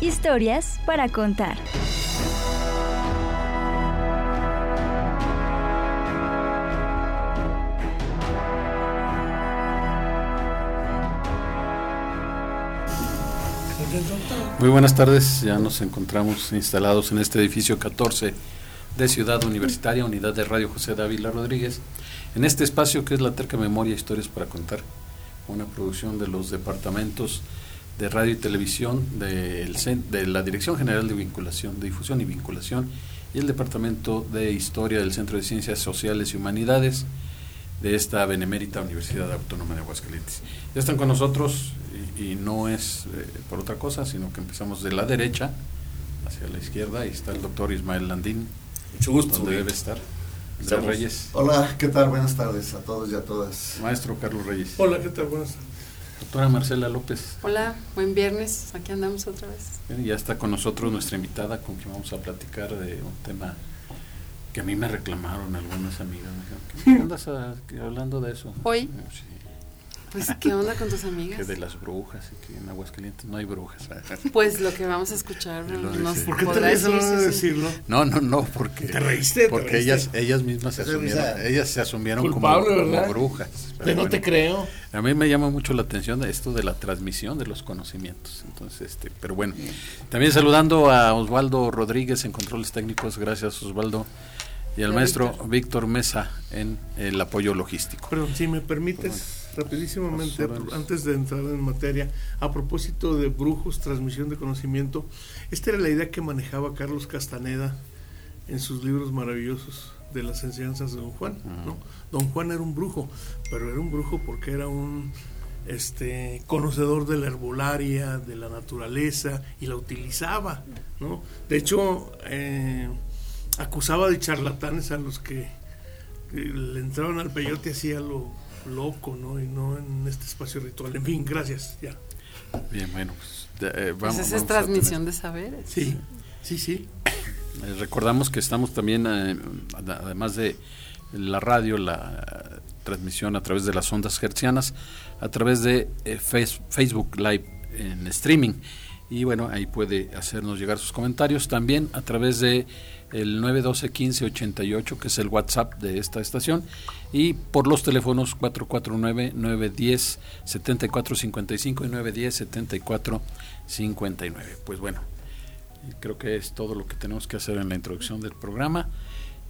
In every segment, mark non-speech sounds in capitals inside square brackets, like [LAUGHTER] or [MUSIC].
Historias para contar. Muy buenas tardes, ya nos encontramos instalados en este edificio 14 de Ciudad Universitaria, unidad de Radio José Dávila Rodríguez, en este espacio que es la Terca Memoria Historias para Contar, una producción de los departamentos de Radio y Televisión de la Dirección General de Vinculación, de Difusión y Vinculación y el Departamento de Historia del Centro de Ciencias Sociales y Humanidades de esta Benemérita Universidad Autónoma de Aguascalientes. Ya están con nosotros y, no es eh, por otra cosa, sino que empezamos de la derecha hacia la izquierda y está el doctor Ismael Landín. Mucho gusto. Donde debe estar. Reyes. Hola, ¿qué tal? Buenas tardes a todos y a todas. Maestro Carlos Reyes. Hola, ¿qué tal? Buenas tardes. Doctora Marcela López. Hola, buen viernes, aquí andamos otra vez. ya está con nosotros nuestra invitada con quien vamos a platicar de un tema que a mí me reclamaron algunas amigas. ¿Qué andas hablando de eso? ¿Hoy? Sí. Pues, ¿qué onda con tus amigas? Que de las brujas, y que en Aguascalientes no hay brujas. Pues lo que vamos a escuchar nos ¿Por qué te reíste de decirlo? No, no, no, porque... ¿Te reíste? Porque ellas ellas mismas se asumieron, ellas se asumieron como, brujas. Pero no te creo. A mí me llama mucho la atención esto de la transmisión de los conocimientos. Entonces, este, pero bueno, también saludando a Osvaldo Rodríguez en controles técnicos, gracias Osvaldo y al maestro Víctor Mesa en el apoyo logístico. Pero si me permites rapidísimamente, antes de entrar en materia, a propósito de brujos, transmisión de conocimiento, esta era la idea que manejaba Carlos Castaneda en sus libros maravillosos de las enseñanzas de Don Juan. ¿no? Don Juan era un brujo, pero era un brujo porque era un este conocedor de la herbolaria, de la naturaleza y la utilizaba, ¿no? De hecho, eh, acusaba de charlatanes a los que le entraban al peyote hacía lo loco, ¿no? Y no en este espacio ritual. En fin, gracias, ya. Bien, bueno, pues, eh, vamos. esa es transmisión de saberes. Sí, sí, sí. Eh, recordamos que estamos también, eh, además de la radio, la transmisión a través de las ondas hertzianas, a través de Facebook Live en streaming. Y bueno, ahí puede hacernos llegar sus comentarios también a través de el 912 1588 que es el WhatsApp de esta estación, y por los teléfonos 449-910 7455 y 910 7459. Pues bueno, creo que es todo lo que tenemos que hacer en la introducción del programa.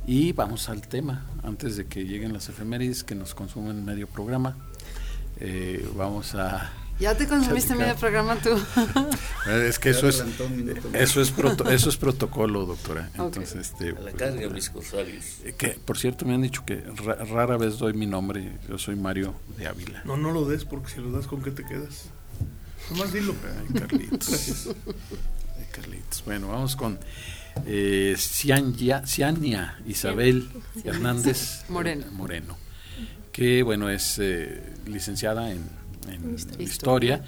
Y vamos al tema, antes de que lleguen las efemérides que nos consumen medio programa. Eh, vamos a ya te consumiste medio programa tú. [LAUGHS] es que eso es eso es eso es protocolo, doctora. Entonces, este la carga mis eh, Que por cierto me han dicho que rara vez doy mi nombre. Yo soy Mario de Ávila. No, no lo des porque si lo das con qué te quedas. Nomás dilo. Ay, Carlitos. Carlitos. Bueno, vamos con eh, Ciania, Isabel Hernández [LAUGHS] Moreno. Moreno, que bueno es eh, licenciada en en historia.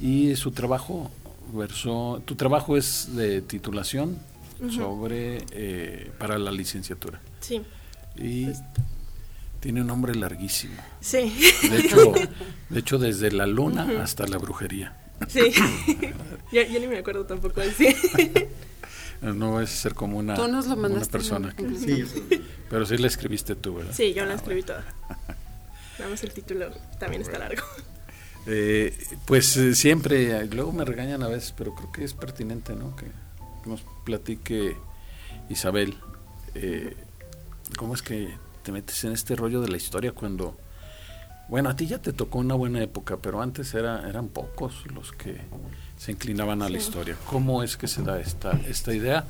y su trabajo versó, tu trabajo es de titulación sobre eh, para la licenciatura. Sí. Y tiene un nombre larguísimo. Sí. De hecho, [LAUGHS] de hecho desde la luna hasta la brujería. Sí. [LAUGHS] yo, ni me acuerdo tampoco así. [LAUGHS] No es ser como una, persona. sí, pero sí la escribiste tú, ¿verdad? Sí, yo la ah, escribí toda. Nada el título también está largo. Eh, pues eh, siempre, luego me regañan a veces, pero creo que es pertinente, ¿no? Que, nos platique Isabel, eh, ¿cómo es que te metes en este rollo de la historia cuando, bueno, a ti ya te tocó una buena época, pero antes era, eran pocos los que se inclinaban a la historia. ¿Cómo es que se da esta, esta idea?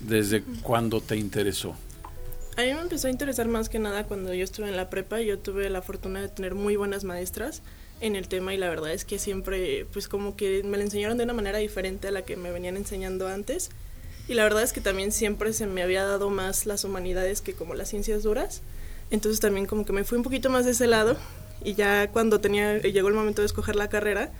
¿Desde cuándo te interesó? A mí me empezó a interesar más que nada cuando yo estuve en la prepa. Yo tuve la fortuna de tener muy buenas maestras en el tema y la verdad es que siempre pues como que me lo enseñaron de una manera diferente a la que me venían enseñando antes. Y la verdad es que también siempre se me había dado más las humanidades que como las ciencias duras. Entonces también como que me fui un poquito más de ese lado. Y ya cuando tenía llegó el momento de escoger la carrera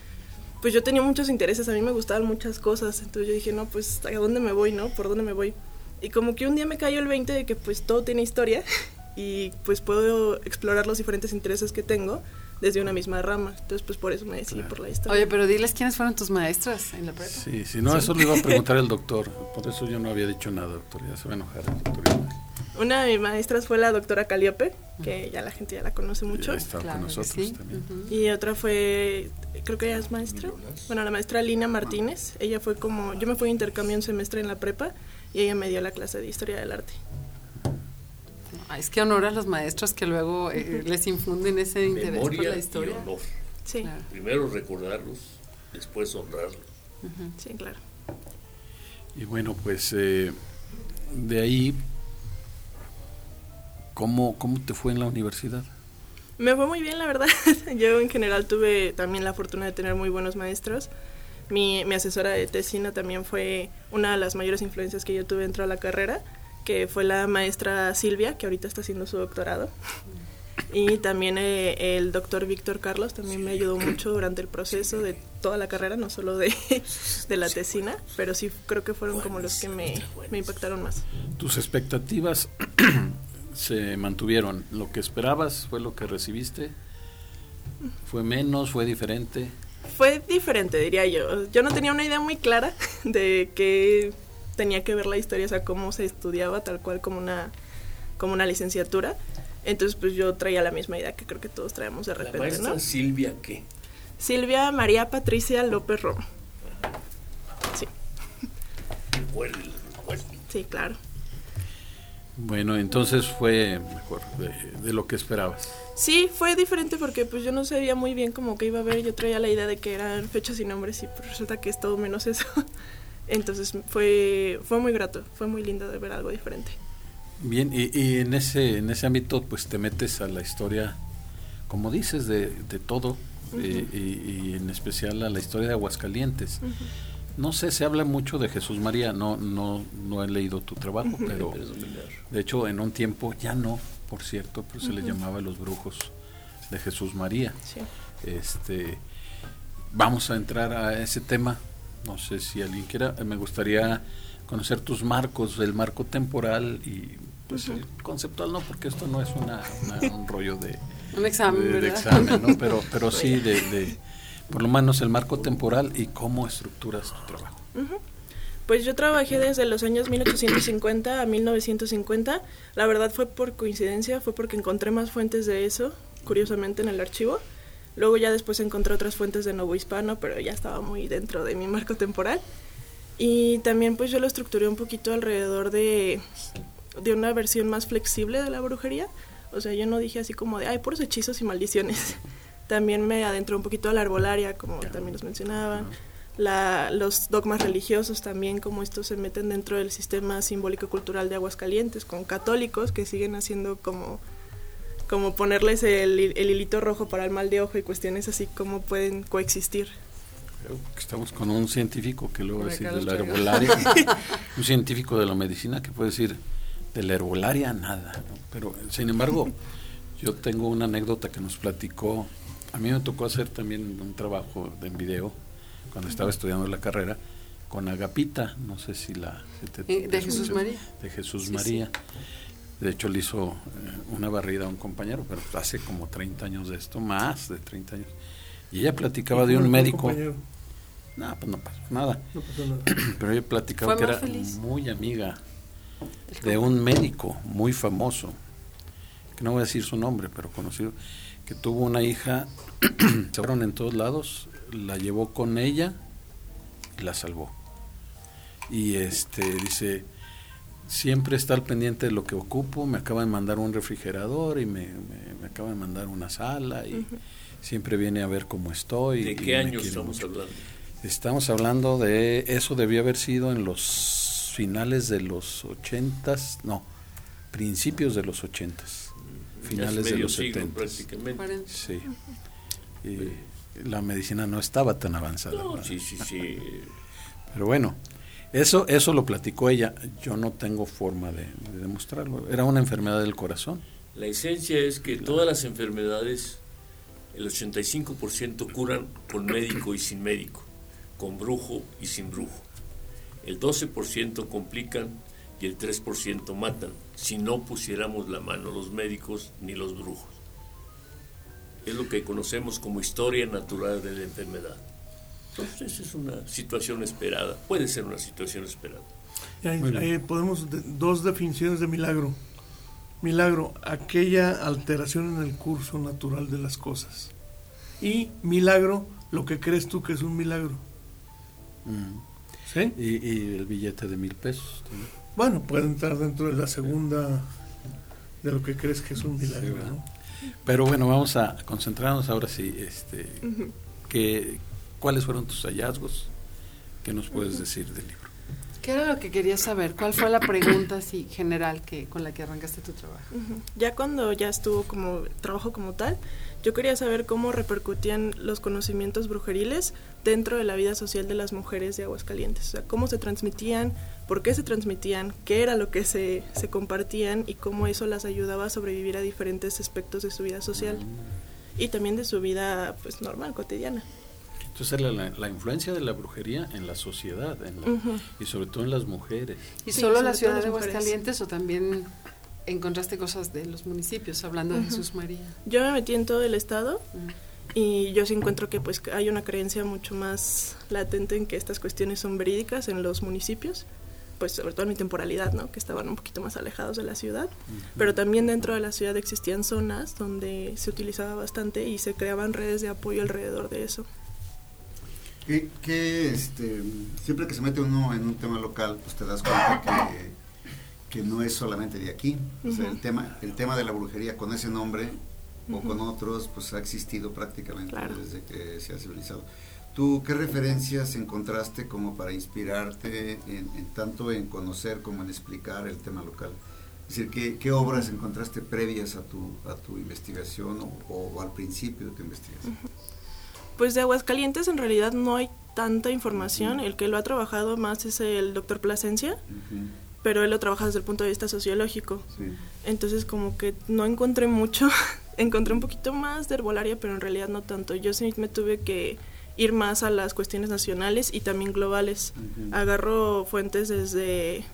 pues yo tenía muchos intereses. A mí me gustaban muchas cosas. Entonces yo dije no pues a dónde me voy no por dónde me voy y como que un día me cayó el 20 de que pues todo tiene historia. [LAUGHS] Y pues puedo explorar los diferentes intereses que tengo desde una misma rama. Entonces, pues por eso me decidí por la historia. Oye, pero diles quiénes fueron tus maestras en la prepa. Sí, si no, eso le iba a preguntar el doctor. Por eso yo no había dicho nada, doctor. Ya se va a enojar el doctor. Una de mis maestras fue la doctora Caliope, que ya la gente ya la conoce mucho. Ya está con nosotros también. Y otra fue, creo que ella es maestra. Bueno, la maestra Lina Martínez. Ella fue como, yo me fui a intercambio un semestre en la prepa y ella me dio la clase de historia del arte. Es que honor a los maestros que luego eh, les infunden ese interés por la historia. Y honor. Sí. Primero recordarlos, después honrarlos. Sí, claro. Y bueno, pues eh, de ahí, ¿cómo, ¿cómo te fue en la universidad? Me fue muy bien, la verdad. [LAUGHS] Yo en general tuve también la fortuna de tener muy buenos maestros. Mi, mi asesora de tesina también fue una de las mayores influencias que yo tuve dentro de la carrera, que fue la maestra Silvia, que ahorita está haciendo su doctorado. Y también eh, el doctor Víctor Carlos también me ayudó mucho durante el proceso de toda la carrera, no solo de, [LAUGHS] de la tesina, pero sí creo que fueron como los que me, me impactaron más. ¿Tus expectativas [CLEARS THROAT] se mantuvieron? ¿Lo que esperabas fue lo que recibiste? ¿Fue menos? ¿Fue diferente? fue diferente, diría yo. Yo no tenía una idea muy clara [LAUGHS] de que tenía que ver la historia, o sea, cómo se estudiaba tal cual como una, como una licenciatura. Entonces, pues yo traía la misma idea que creo que todos traemos de repente, ¿La maestra Silvia qué? Silvia María Patricia López Roma. Sí. Sí, claro. Bueno, entonces fue mejor de, lo que esperabas. Sí, fue diferente porque pues yo no sabía muy bien cómo que iba a ver, yo traía la idea de que eran fechas y nombres y pues resulta que es todo menos eso. [LAUGHS] Entonces fue fue muy grato, fue muy lindo de ver algo diferente. Bien, y, en ese en ese ámbito pues te metes a la historia, como dices, de, de todo eh, y, en especial a la historia de Aguascalientes. No sé, se habla mucho de Jesús María, no, no, no he leído tu trabajo, pero de hecho en un tiempo ya no, por cierto, pero se le llamaba los brujos de Jesús María. Este, vamos a entrar a ese tema. No sé si alguien quiera, me gustaría conocer tus marcos, el marco temporal y pues el conceptual no, porque esto no es una, un rollo de [LAUGHS] un examen, de, examen, ¿no? pero [LAUGHS] pero sí de por lo menos el marco temporal y cómo estructuras tu trabajo. Pues yo trabajé desde los años 1850 a 1950. La verdad fue por coincidencia, fue porque encontré más fuentes de eso, curiosamente, en el archivo. Luego ya después encontré otras fuentes de nuevo hispano, pero ya estaba muy dentro de mi marco temporal. Y también pues yo lo estructuré un poquito alrededor de, de una versión más flexible de la brujería. O sea, yo no dije así como de, ay, puros hechizos y maldiciones. [LAUGHS] También me adentró un poquito a la arbolaria, como también nos mencionaban. La, los dogmas religiosos también, como estos se meten dentro del sistema simbólico cultural de Aguascalientes, con católicos que siguen haciendo como, como ponerles el, el hilito rojo para el mal de ojo y cuestiones así como pueden coexistir. Estamos con un científico que luego decir de la herbolaria, [LAUGHS] un científico de la medicina que puede decir de la herbolaria nada, pero sin embargo yo tengo una anécdota que nos platicó. A mí me tocó hacer también un trabajo en video cuando estaba estudiando la carrera con Agapita, no sé si la... Eh, de Jesús María. De Jesús María. De hecho, le hizo eh, una barrida a un compañero, pero hace como 30 años de esto, más de 30 años. Y ella platicaba de un médico. No, pues no pasó nada. No pasó nada. [CLEARS THROAT] Pero ella platicaba que era muy amiga de un médico muy famoso, que no voy a decir su nombre, pero conocido, que tuvo una hija, [CLEARS THROAT] se fueron en todos lados, la llevó con ella y la salvó. Y este dice, siempre está al pendiente de lo que ocupo, me acaba de mandar un refrigerador y me, me, acaba de mandar una sala y siempre viene a ver cómo estoy. ¿De qué años estamos hablando? Estamos hablando de, eso debió haber sido en los finales de los ochentas, no, principios de los ochentas finales de los 70. Prácticamente. Sí. la medicina no estaba tan avanzada. No, sí, sí, sí. [LAUGHS] Pero bueno, eso, eso lo platicó ella. Yo no tengo forma de, de demostrarlo. Era una enfermedad del corazón. La esencia es que todas las enfermedades, el 85% curan con médico y sin médico, con brujo y sin brujo. El 12% complican y el 3% matan si no pusiéramos la mano los médicos ni los brujos. Es lo que conocemos como historia natural de la enfermedad. Entonces esa es una situación esperada, puede ser una situación esperada. Ahí- ahí podemos, de- dos definiciones de milagro. Milagro, aquella alteración en el curso natural de las cosas. Y milagro, lo que crees tú que es un milagro. Mm. ¿Sí? Y, y el billete de mil pesos. también. Bueno, puede entrar dentro de la segunda de lo que crees que es un milagro. Pero bueno, vamos a concentrarnos ahora sí. Este, que, ¿Cuáles fueron tus hallazgos? ¿Qué nos puedes decir del libro? ¿Qué era lo que querías saber? ¿Cuál fue la pregunta así general que con la que arrancaste tu trabajo? Ya cuando ya estuvo como trabajo como tal, yo quería saber cómo repercutían los conocimientos brujeriles dentro de la vida social de las mujeres de Aguascalientes. O sea, cómo se transmitían, por qué se transmitían, qué era lo que se, se compartían y cómo eso las ayudaba a sobrevivir a diferentes aspectos de su vida social y también de su vida pues normal, cotidiana. Entonces la, la- la influencia de la brujería en la sociedad en la- Ujú. y sobre todo en las mujeres. ¿Y Sí, solo la ciudad de. Aguascalientes o también encontraste cosas de los municipios, hablando de. Jesús María? Yo me metí en todo el estado Mm. y yo sí encuentro que pues hay una creencia mucho más latente en que estas cuestiones son verídicas en los municipios, pues sobre todo en mi temporalidad, ¿no? Que estaban un poquito más alejados de la ciudad, pero también dentro de la ciudad existían zonas donde se utilizaba bastante y se creaban redes de apoyo alrededor de eso. Que, que, este, siempre que se mete uno en un tema local, pues te das cuenta que, que no es solamente de aquí. O sea, el tema, el tema de la brujería con ese nombre o Ujú. con otros, pues ha existido prácticamente Claro. desde que se ha civilizado. ¿Tú qué referencias encontraste como para inspirarte en, en tanto en conocer como en explicar el tema local? Es decir, ¿qué, qué obras encontraste previas a tu, a tu investigación o, o al principio de tu investigación? Pues de Aguascalientes en realidad no hay tanta información, el que lo ha trabajado más es el doctor Plasencia, pero él lo trabaja desde el punto de vista sociológico. sí. Entonces como que no encontré mucho, [LAUGHS] encontré un poquito más de herbolaria, pero en realidad no tanto. Yo sí me tuve que ir más a las cuestiones nacionales y también globales. Ujú. Agarro fuentes desde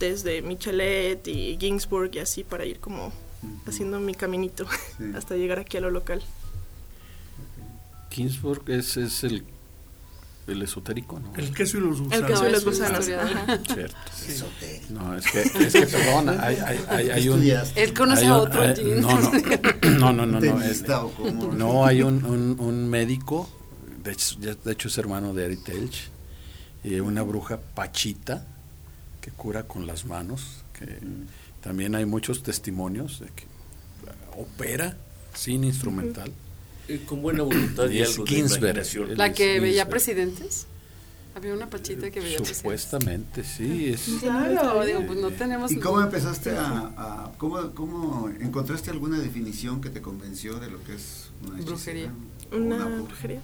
desde Michelet y Ginsburg y así para ir como haciendo mi caminito Sí. [LAUGHS] hasta llegar aquí a lo local. Kingsburg es, es el, el esotérico, ¿no? El queso y los gusanos. El queso y los gusanos. Cierto. Esotérico. No, es que, es que perdón, hay, hay, hay, hay un... Él conoce a otro [CLEARS THROAT] no, no, no, no, no, no, es- no, hay un, un, un médico, de hecho, de hecho es hermano de Edith Elch, y una bruja pachita que cura con las manos, que también hay muchos testimonios de que opera sin instrumental. Eh, con buena voluntad y, Y algo Ginsberg. La que veía es- presidentes. Había una pachita que veía presidentes. Supuestamente, sí, es... Claro, digo, pues no tenemos... ¿Y cómo empezaste a, a- cómo, cómo encontraste alguna definición que te convenció de lo que es una hechicera? Brujería. Una brujería.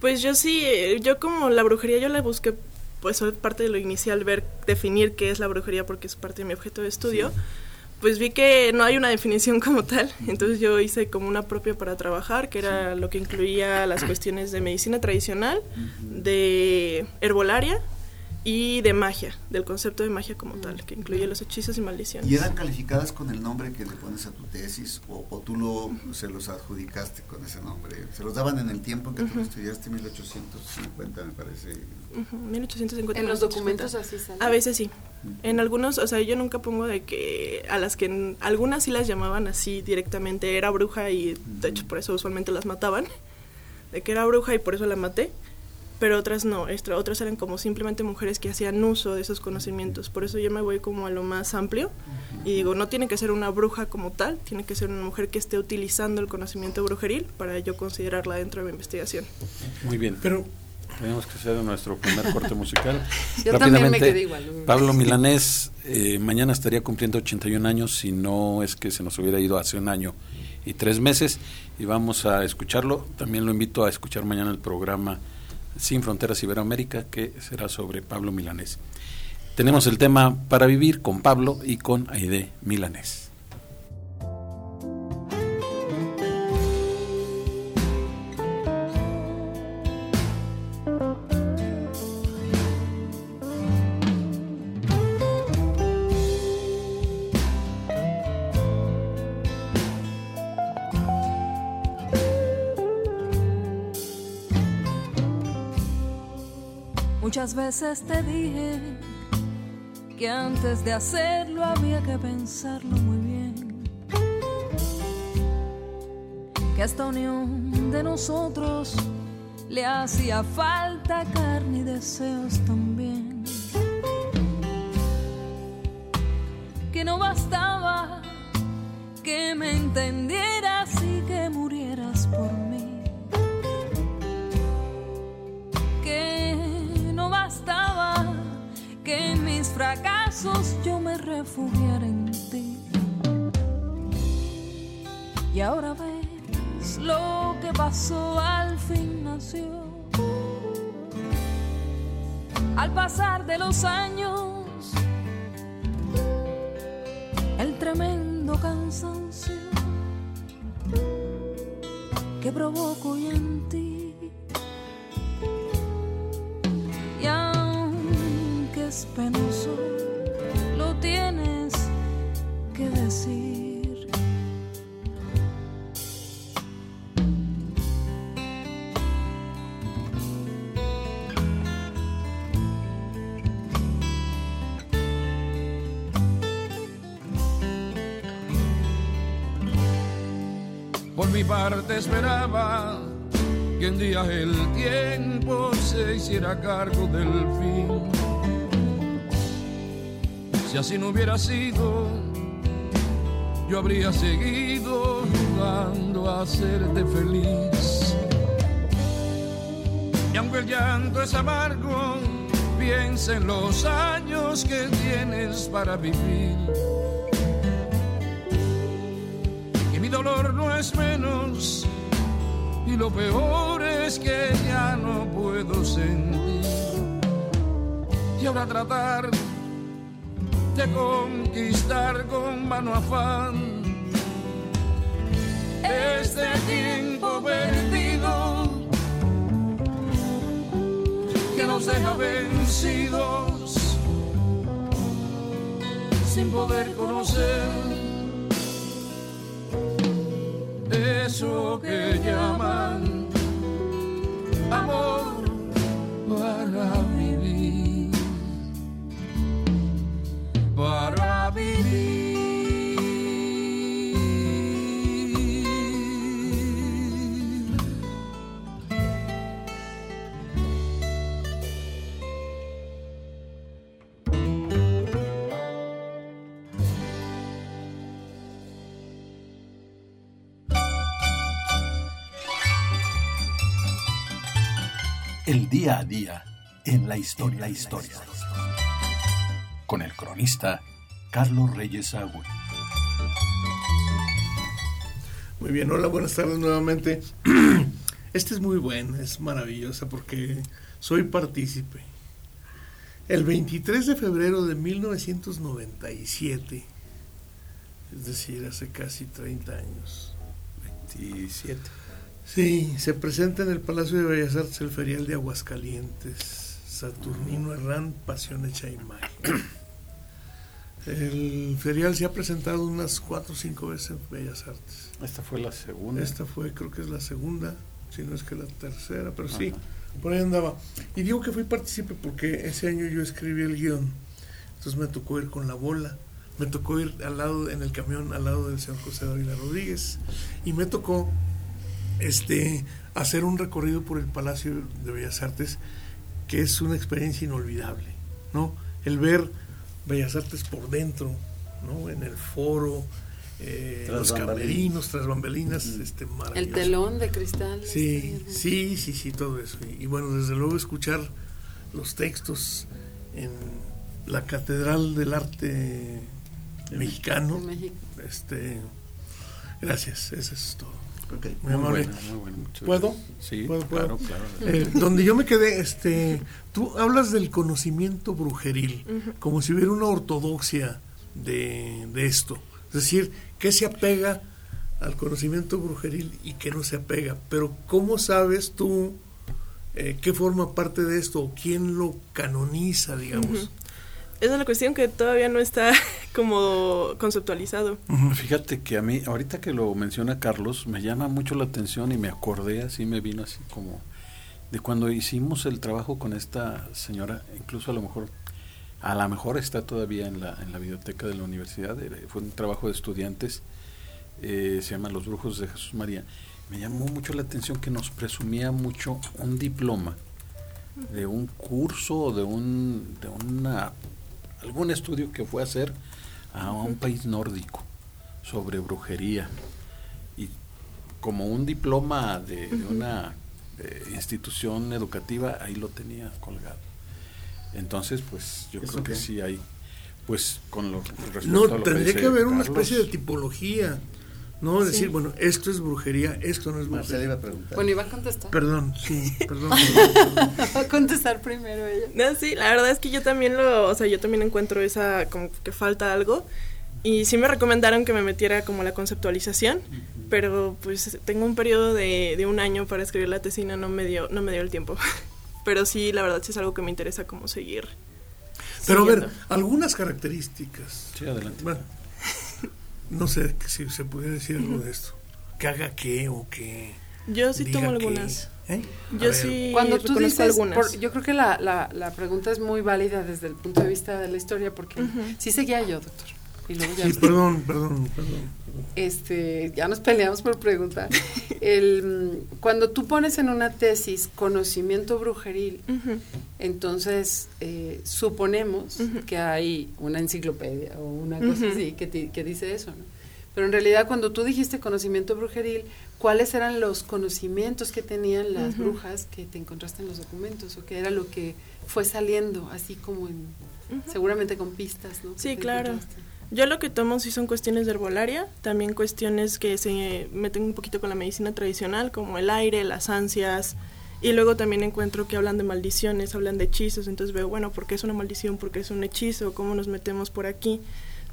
Pues yo sí, eh, yo como la brujería yo la busqué, pues parte de lo inicial, ver, definir qué es la brujería porque es parte de mi objeto de estudio. Pues vi que no hay una definición [LAUGHS] como tal, entonces yo hice como una propia para trabajar, que era lo que incluía las cuestiones de medicina tradicional, de herbolaria y de magia, del concepto de magia como tal, que incluye los hechizos y maldiciones. ¿Y eran calificadas con el nombre que le pones a tu tesis o, o tú lo, se los adjudicaste con ese nombre? ¿Se los daban en el tiempo en que tú lo estudiaste, 1850 me parece? Ujú, 1850. En los 1850. documentos así sale. A veces sí. En algunos, o sea, yo nunca pongo de que a las que en- algunas sí las llamaban así directamente, era bruja y de hecho por eso usualmente las mataban, de que era bruja y por eso la maté, pero otras no, extra- otras eran como simplemente mujeres que hacían uso de esos conocimientos, por eso yo me voy como a lo más amplio y digo, no tiene que ser una bruja como tal, tiene que ser una mujer que esté utilizando el conocimiento brujeril para yo considerarla dentro de mi investigación. Muy bien. Pero Tenemos que hacer nuestro primer corte musical. [LAUGHS] Yo también me quedé igual. Pablo Milanés eh, mañana estaría cumpliendo 81 años si no es que se nos hubiera ido hace un año y tres meses y vamos a escucharlo. También lo invito a escuchar mañana el programa Sin Fronteras Iberoamérica que será sobre Pablo Milanés. Tenemos el tema para vivir con Pablo y con Aide Milanés. Veces te dije que antes de hacerlo había que pensarlo muy bien. Que esta unión de nosotros le hacía falta carne y deseos también. Que no bastaba que me entendieras y que murieras por mí fracasos yo me refugiara en ti. Y ahora ves lo que pasó, al fin nació. Al pasar de los años, el tremendo cansancio que provoco en ti penoso, lo tienes que decir. Por mi parte esperaba que un día el tiempo se hiciera cargo del fin si así no hubiera sido, yo habría seguido jugando a hacerte feliz. Y aunque el llanto es amargo, piensa en los años que tienes para vivir. Y mi dolor no es menos, y lo peor es que ya no puedo sentir. Y ahora tratar conquistar con mano afán. Este tiempo perdido que nos deja vencidos sin poder conocer eso que llaman amor para para vivir. El día a día en la historia. La historia con el cronista Carlos Reyes Agüe. Muy bien, hola, buenas tardes nuevamente. [CLEARS THROAT] Este es muy bueno, es maravillosa porque soy partícipe. El 23 de febrero de 1997, es decir, hace casi 30 años. 27. Sí, se presenta en el Palacio de Bellas Artes el ferial de Aguascalientes, Saturnino Herrán, Pasión hecha imagen. El ferial se ha presentado unas cuatro o cinco veces en Bellas Artes. Esta fue la segunda. Esta fue, creo que es la segunda, si no es que la tercera, pero sí, por ahí andaba. Y digo que fui partícipe porque ese año yo escribí el guion, entonces me tocó ir con la bola, me tocó ir al lado, en el camión al lado del señor José Dávila Rodríguez, y me tocó este hacer un recorrido por el Palacio de Bellas Artes, que es una experiencia inolvidable, ¿no? El ver Bellas Artes por dentro, ¿no? En el foro, eh, los camerinos, tras bambalinas, este, El telón de cristal. Sí, este, sí, sí, sí, todo eso. Y, bueno, desde luego escuchar los textos en la Catedral del Arte Mexicano, este, Gracias, eso es todo. Okay. Muy, muy, muy ¿Puedo? Sí, ¿Puedo, claro, claro. Eh, donde yo me quedé, este, tú hablas del conocimiento brujeril, como si hubiera una ortodoxia de, de, esto. Es decir, ¿qué se apega al conocimiento brujeril y qué no se apega? Pero ¿cómo sabes tú eh, qué forma parte de esto o quién lo canoniza, digamos? Esa es la cuestión que todavía no está [LAUGHS] como conceptualizado. Fíjate que a mí, ahorita que lo menciona Carlos, me llama mucho la atención y me acordé, así me vino así como de cuando hicimos el trabajo con esta señora, incluso a lo mejor, a lo mejor está todavía en la, en la biblioteca de la universidad, fue un trabajo de estudiantes, eh, se llama Los Brujos de Jesús María. Me llamó mucho la atención que nos presumía mucho un diploma de un curso o de, un, de una algún estudio que fue a hacer a un país nórdico sobre brujería. Y como un diploma de, una eh, institución educativa ahí lo tenía colgado. Entonces pues yo creo que sí hay pues con lo no tendría que, haber una especie de tipología no decir, bueno, esto es brujería, esto no es brujería. iba a preguntar. Bueno, iba a contestar. Perdón, sí, [LAUGHS] perdón. va a contestar primero ella. No, sí, la verdad es que yo también lo, o sea, yo también encuentro esa, como que falta algo. Y sí me recomendaron que me metiera como la conceptualización, pero pues tengo un periodo de, de un año para escribir la tesina, no me dio, no me dio el tiempo. [LAUGHS] pero sí, la verdad sí es algo que me interesa como seguir. Pero a ver, algunas características. Sí, adelante. Bueno, no sé si se puede decir algo de esto. Que haga qué o que. Yo sí tomo algunas. ¿Eh? Yo sí. Cuando tú dices, algunas. yo creo que la, la, la, pregunta es muy válida desde el punto de vista de la historia, porque sí seguía yo, doctor. Y luego ya sí, [LAUGHS] perdón, perdón, perdón. Este, ya nos peleamos por preguntar. el, cuando tú pones en una tesis conocimiento brujeril, entonces eh, suponemos que hay una enciclopedia o una cosa así que, que dice eso, ¿no? Pero en realidad cuando tú dijiste conocimiento brujeril, ¿cuáles eran los conocimientos que tenían las brujas que te encontraste en los documentos o qué era lo que fue saliendo así como en seguramente con pistas, ¿no? Sí, claro. Yo lo que tomo sí son cuestiones de herbolaria, también cuestiones que se meten un poquito con la medicina tradicional, como el aire, las ansias, y luego también encuentro que hablan de maldiciones, hablan de hechizos, entonces veo, bueno, ¿por qué es una maldición? ¿Por qué es un hechizo? ¿Cómo nos metemos por aquí?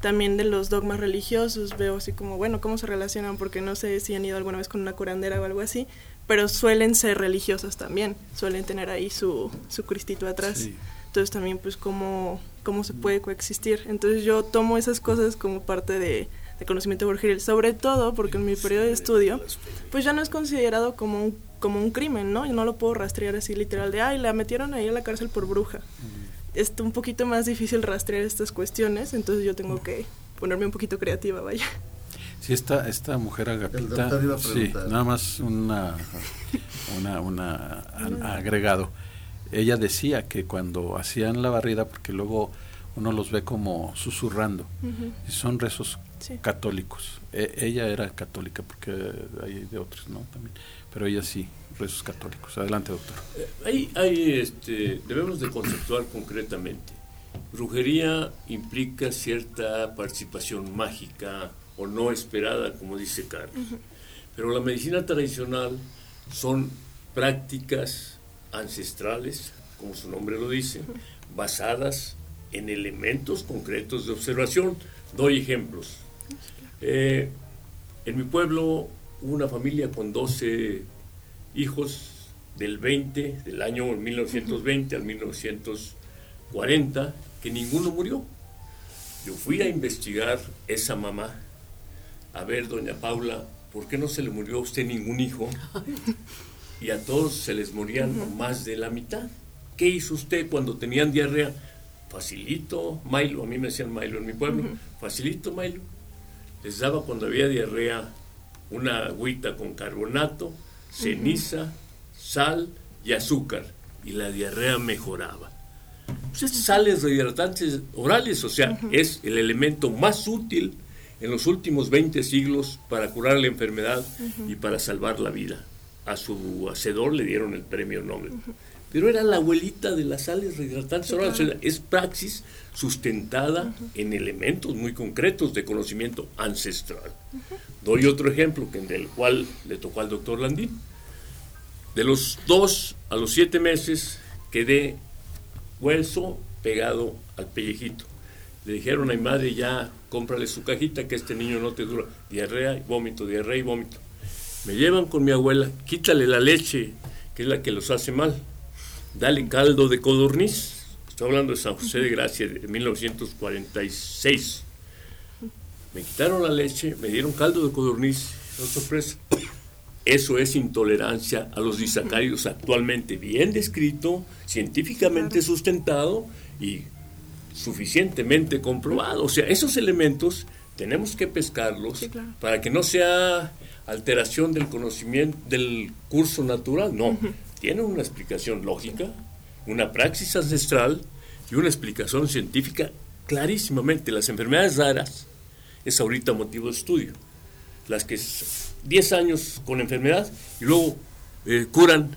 También de los dogmas religiosos, veo así como, bueno, ¿cómo se relacionan? Porque no sé si han ido alguna vez con una curandera o algo así, pero suelen ser religiosas también, suelen tener ahí su, su cristito atrás. Entonces también pues cómo, cómo se puede coexistir. Entonces yo tomo esas cosas como parte de, conocimiento brujeril, sobre todo porque en mi periodo de estudio pues ya no es considerado como un, como un crimen, ¿no? Yo no lo puedo rastrear así literal de, ay, la metieron ahí a la cárcel por bruja. Es un poquito más difícil rastrear estas cuestiones, entonces yo tengo que ponerme un poquito creativa, vaya. Sí, esta, esta mujer agapita, sí, nada más una, una, una agregado ella decía que cuando hacían la barrida, porque luego uno los ve como susurrando, y son rezos católicos. E, ella era católica, porque hay de otros, ¿no? También. Pero ella sí, rezos católicos. Adelante, doctor. Eh, ahí, este, debemos de conceptuar concretamente. Brujería implica cierta participación mágica o no esperada, como dice Carlos. Pero la medicina tradicional son prácticas ancestrales, como su nombre lo dice, basadas en elementos concretos de observación. Doy ejemplos. Eh, en mi pueblo una familia con 12 hijos del 20, del año 1920 al 1940, que ninguno murió. Yo fui a investigar esa mamá, a ver, doña Paula, ¿por qué no se le murió a usted ningún hijo? [LAUGHS] y a todos se les morían más de la mitad. ¿Qué hizo usted cuando tenían diarrea? Facilito, Milo, a mí me decían Milo en mi pueblo, facilito, Milo. Les daba cuando había diarrea una agüita con carbonato, ceniza, sal y azúcar, y la diarrea mejoraba. Pues sales rehidratantes orales, o sea, es el elemento más útil en los últimos 20 siglos para curar la enfermedad y para salvar la vida a su hacedor le dieron el premio Nobel. pero era la abuelita de las sales rehidratantes orales. es praxis sustentada en elementos muy concretos de conocimiento ancestral. Doy otro ejemplo, que del cual le tocó al doctor Landín. De los dos a los siete meses quedé hueso pegado al pellejito. Le dijeron a mi madre, ya cómprale su cajita, que este niño no te dura. Diarrea y vómito, diarrea y vómito. Me llevan con mi abuela, quítale la leche, que es la que los hace mal. Dale caldo de codorniz. Estoy hablando de San José de Gracia de 1946. Me quitaron la leche, me dieron caldo de codorniz. No sorpresa. Eso es intolerancia a los disacáridos actualmente bien descrito, científicamente sustentado y suficientemente comprobado. O sea, esos elementos tenemos que pescarlos para que no sea alteración del conocimiento del curso natural. No, tiene una explicación lógica, una praxis ancestral y una explicación científica clarísimamente. Las enfermedades raras es ahorita motivo de estudio. Las que 10 años con enfermedad y luego eh, curan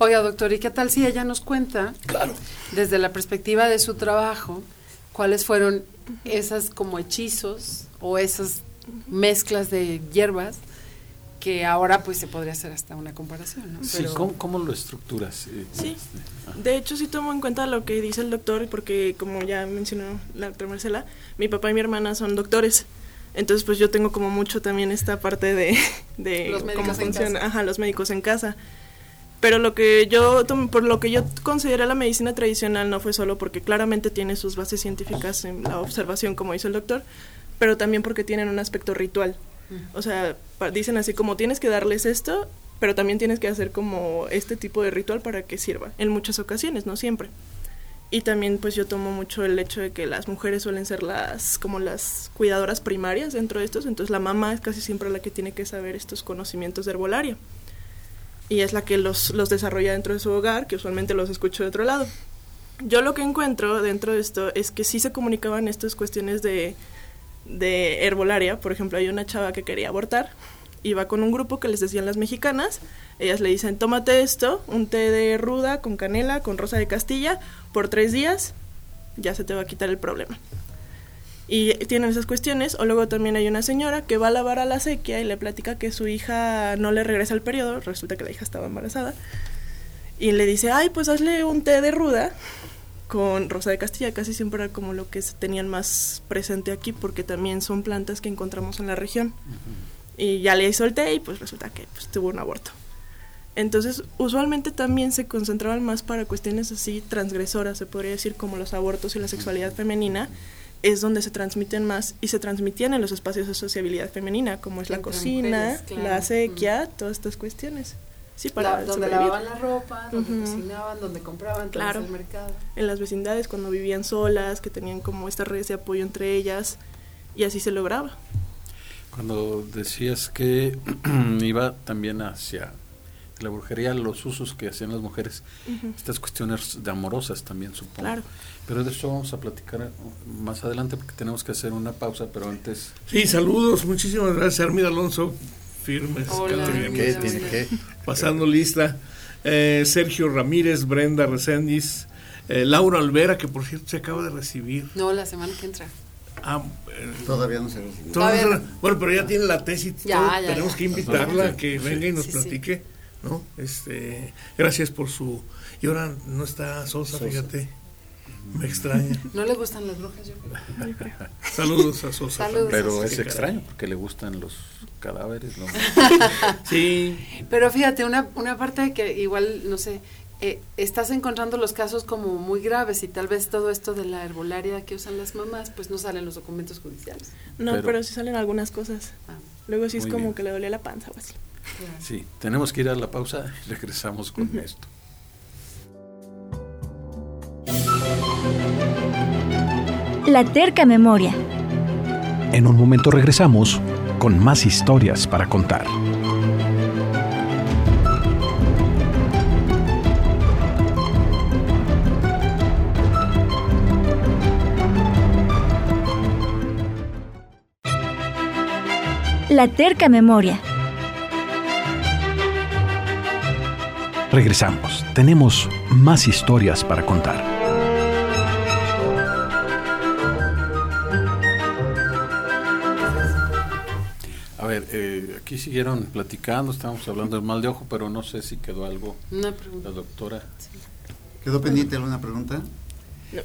Oiga, doctor, ¿y qué tal si ella nos cuenta, claro. desde la perspectiva de su trabajo, cuáles fueron esas como hechizos o esas mezclas de hierbas que ahora pues se podría hacer hasta una comparación, ¿no? Sí, ¿cómo, lo estructuras? Sí, de hecho sí tomo en cuenta lo que dice el doctor, porque como ya mencionó la doctora Marcela, mi papá y mi hermana son doctores, entonces pues yo tengo como mucho también esta parte de, [LAUGHS] de cómo funciona, ajá, los médicos en casa. Pero lo que yo, por lo que yo consideré la medicina tradicional no fue solo porque claramente tiene sus bases científicas en la observación, como dice el doctor, pero también porque tienen un aspecto ritual. O sea, dicen así como tienes que darles esto, pero también tienes que hacer como este tipo de ritual para que sirva, en muchas ocasiones, no siempre. Y también pues yo tomo mucho el hecho de que las mujeres suelen ser las como las cuidadoras primarias dentro de estos, entonces la mamá es casi siempre la que tiene que saber estos conocimientos de herbolaria y es la que los, los desarrolla dentro de su hogar, que usualmente los escucho de otro lado. Yo lo que encuentro dentro de esto es que sí se comunicaban estas cuestiones de, de herbolaria. Por ejemplo, hay una chava que quería abortar, iba con un grupo que les decían las mexicanas, ellas le dicen, tómate esto, un té de ruda con canela, con rosa de Castilla, por tres días, ya se te va a quitar el problema y tienen esas cuestiones. O luego también hay una señora que va a lavar a la sequía y le platica que su hija no le regresa el periodo, resulta que la hija estaba embarazada, y le dice, ay, pues hazle un té de ruda con rosa de Castilla, casi siempre era como lo que tenían más presente aquí, porque también son plantas que encontramos en la región. Y ya le hizo el té y pues resulta que pues, tuvo un aborto. Entonces, usualmente también se concentraban más para cuestiones así transgresoras, se podría decir, como los abortos y la sexualidad femenina, es donde se transmiten más y se transmitían en los espacios de sociabilidad femenina, como es la cocina, la sequía, todas estas cuestiones. Sí, para donde lavaban la ropa, donde cocinaban, donde compraban, claro. el mercado. En las vecindades, cuando vivían solas, que tenían como estas redes de apoyo entre ellas, y así se lograba. Cuando decías que [CLEARS THROAT] iba también hacia la brujería, los usos que hacían las mujeres, estas cuestiones de amorosas también, supongo. Claro. Pero de eso vamos a platicar más adelante porque tenemos que hacer una pausa, pero antes... Sí, saludos, muchísimas gracias, Armida Alonso, firmes. Hola, ¿Qué, tiene que? Pasando lista. Eh, Sergio Ramírez, Brenda Reséndiz, eh, Laura Olvera, que por cierto se acaba de recibir. No, la semana que entra. Ah, eh, todavía no se recibió. bueno, pero ya tiene la tesis. Ya, Tenemos que invitarla a que venga y nos platique. ¿no? Este, gracias por su... Y ahora no está Sosa, fíjate. Me extraña. No le gustan las brujas, yo Saludos a Sosa. Pero es extraño porque le gustan los cadáveres, ¿no? [LAUGHS] sí. Pero fíjate, una, una parte que igual, no sé, eh, estás encontrando los casos como muy graves y tal vez todo esto de la herbolaria que usan las mamás, pues no salen los documentos judiciales. No, pero, sí salen algunas cosas. Ah. Luego sí es como que le dolía la panza o así. Sí, tenemos que ir a la pausa y regresamos con esto. La terca memoria. En un momento regresamos con más historias para contar. La terca memoria. Regresamos, tenemos más historias para contar. Aquí siguieron platicando, estábamos hablando del mal de ojo, pero no sé si quedó algo. Una pregunta. La doctora. ¿Quedó pendiente alguna pregunta?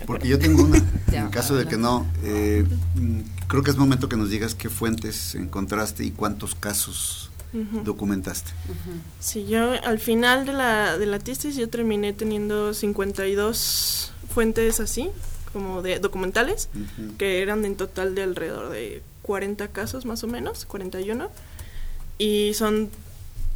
Porque yo tengo una. [LAUGHS] En caso de que no, eh, mm, creo que es momento que nos digas qué fuentes encontraste y cuántos casos documentaste. Sí, yo al final de la, de la tesis yo terminé teniendo 52 fuentes así, como de documentales, que eran en total de alrededor de 40 casos más o menos, 41. Y son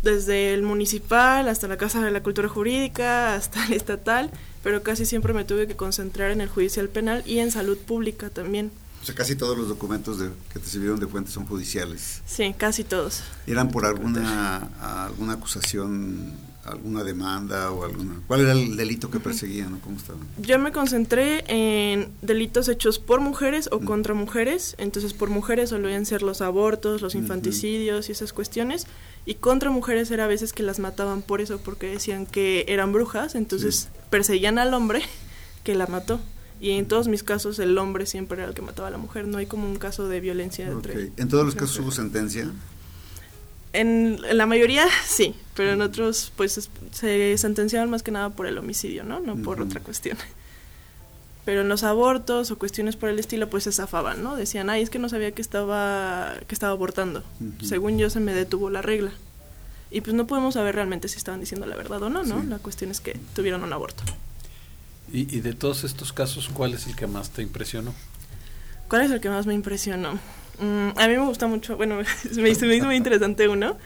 desde el municipal hasta la Casa de la Cultura Jurídica, hasta el estatal, pero casi siempre me tuve que concentrar en el judicial penal y en salud pública también. O sea, casi todos los documentos de, que te sirvieron de fuentes son judiciales. Sí, casi todos. ¿Eran por alguna, alguna acusación, alguna demanda o alguna... ¿Cuál era el delito que perseguían o cómo estaban? Yo me concentré en delitos hechos por mujeres o contra mujeres. Entonces, por mujeres solían ser los abortos, los infanticidios y esas cuestiones. Y contra mujeres era a veces que las mataban por eso, porque decían que eran brujas. Entonces, perseguían al hombre [LAUGHS] que la mató. Y en todos mis casos el hombre siempre era el que mataba a la mujer, no hay como un caso de violencia entre... ¿En todos los casos hubo sentencia? En, la mayoría sí, pero en otros pues se sentenciaban más que nada por el homicidio, ¿no? No por otra cuestión. Pero en los abortos o cuestiones por el estilo pues se zafaban, ¿no? Decían, ay, es que no sabía que estaba, que estaba abortando. Según yo se me detuvo la regla. Y pues no podemos saber realmente si estaban diciendo la verdad o no, ¿no? La cuestión es que tuvieron un aborto. Y, y de todos estos casos, ¿cuál es el que más te impresionó? ¿Cuál es el que más me impresionó? Mm, a mí me gusta mucho, bueno, [LAUGHS] me hizo, me hizo muy interesante uno,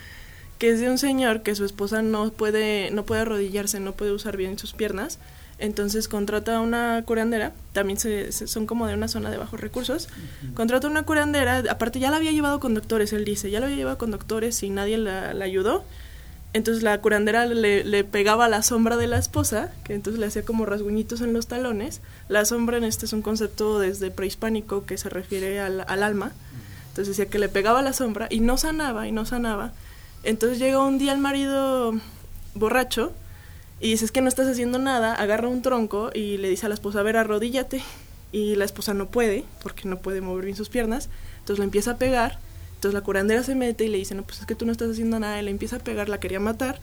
que es de un señor que su esposa no puede, no puede arrodillarse, no puede usar bien sus piernas, entonces contrata a una curandera, también se, son como de una zona de bajos recursos, contrata a una curandera, aparte ya la había llevado con doctores, él dice, ya la había llevado con doctores y nadie la, la ayudó, entonces la curandera le, le, pegaba la sombra de la esposa, que entonces le hacía como rasguñitos en los talones. La sombra en este es un concepto desde prehispánico que se refiere al, al alma. Entonces decía que le pegaba la sombra y no sanaba y no sanaba. Entonces llega un día el marido borracho y dice, es que no estás haciendo nada, agarra un tronco y le dice a la esposa, a ver, arrodíllate. Y la esposa no puede, porque no puede mover bien sus piernas. Entonces le empieza a pegar entonces la curandera se mete y le dice, no, pues es que tú no estás haciendo nada, y le empieza a pegar, la quería matar,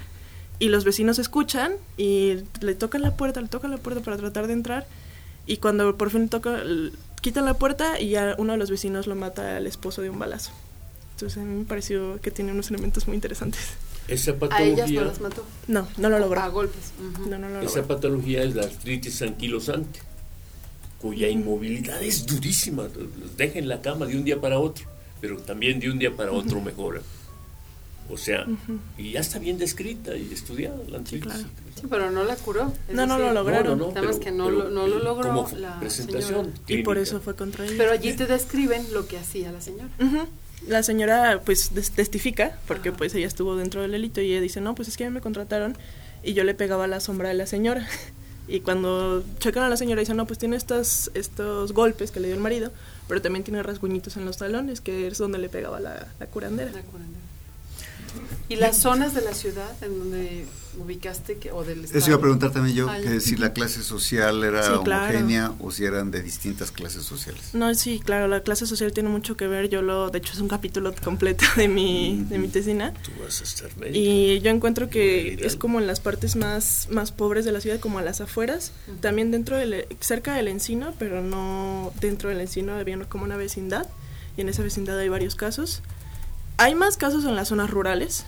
y los vecinos escuchan y le tocan la puerta, le tocan la puerta para tratar de entrar, y cuando por fin toca, quitan la puerta y ya uno de los vecinos lo mata al esposo de un balazo. Entonces a mí me pareció que tiene unos elementos muy interesantes. Esa patología... ¿A ellas no las mató? No, no lo logró. A golpes. no, no lo Esa patología es la artritis anquilosante, cuya inmovilidad es durísima. Los deja en la cama de un día para otro pero también de un día para otro mejora. O sea, y ya está bien descrita y estudiada la sí, sí, pero no la curó. no, no lo lograron. No, no, que no, lo, no lo logró como la presentación. Y por eso fue contra ella. Pero allí te describen lo que hacía la señora. La señora pues testifica, porque pues ella estuvo dentro del delito y ella dice, no, pues es que a mí me contrataron y yo le pegaba la sombra de la señora. [LAUGHS] Y cuando checan a la señora dicen, no, pues tiene estos, estos golpes que le dio el marido, pero también tiene rasguñitos en los talones, que es donde le pegaba la, la curandera. La curandera. ¿Y las zonas de la ciudad en donde ubicaste que, o del estado? Eso iba a preguntar también yo, que si la clase social era homogénea o si eran de distintas clases sociales. No, sí, claro, la clase social tiene mucho que ver. Yo lo, de hecho, es un capítulo completo de mi, de mi tesina. Tú vas a estar Y yo encuentro que es como en las partes más, más pobres de la ciudad, como a las afueras, también dentro del, cerca del encino, pero no dentro del encino, había como una vecindad, y en esa vecindad hay varios casos. Hay más casos en las zonas rurales,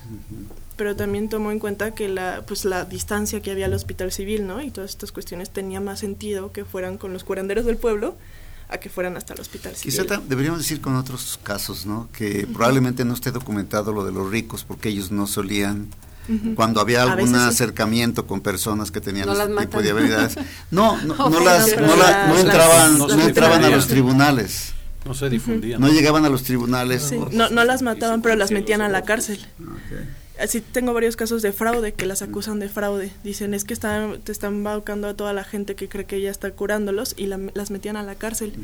pero también tomo en cuenta que la, pues, la distancia que había al hospital civil, ¿no? Y todas estas cuestiones tenía más sentido que fueran con los curanderos del pueblo a que fueran hasta el hospital civil. Quizá deberíamos decir con otros casos, ¿no? Que probablemente no esté documentado lo de los ricos, porque ellos no solían cuando había algún acercamiento con personas que tenían no este tipo de habilidades. [LAUGHS] No, no, no, las, no, no entraban, no, entraban a los tribunales. No se difundían. No llegaban a los tribunales. no, no las mataban, pero las metían a la cárcel. Así tengo varios casos de fraude que las acusan de fraude. Dicen, es que están, te están baucando a toda la gente que cree que ella está curándolos y las metían a la cárcel.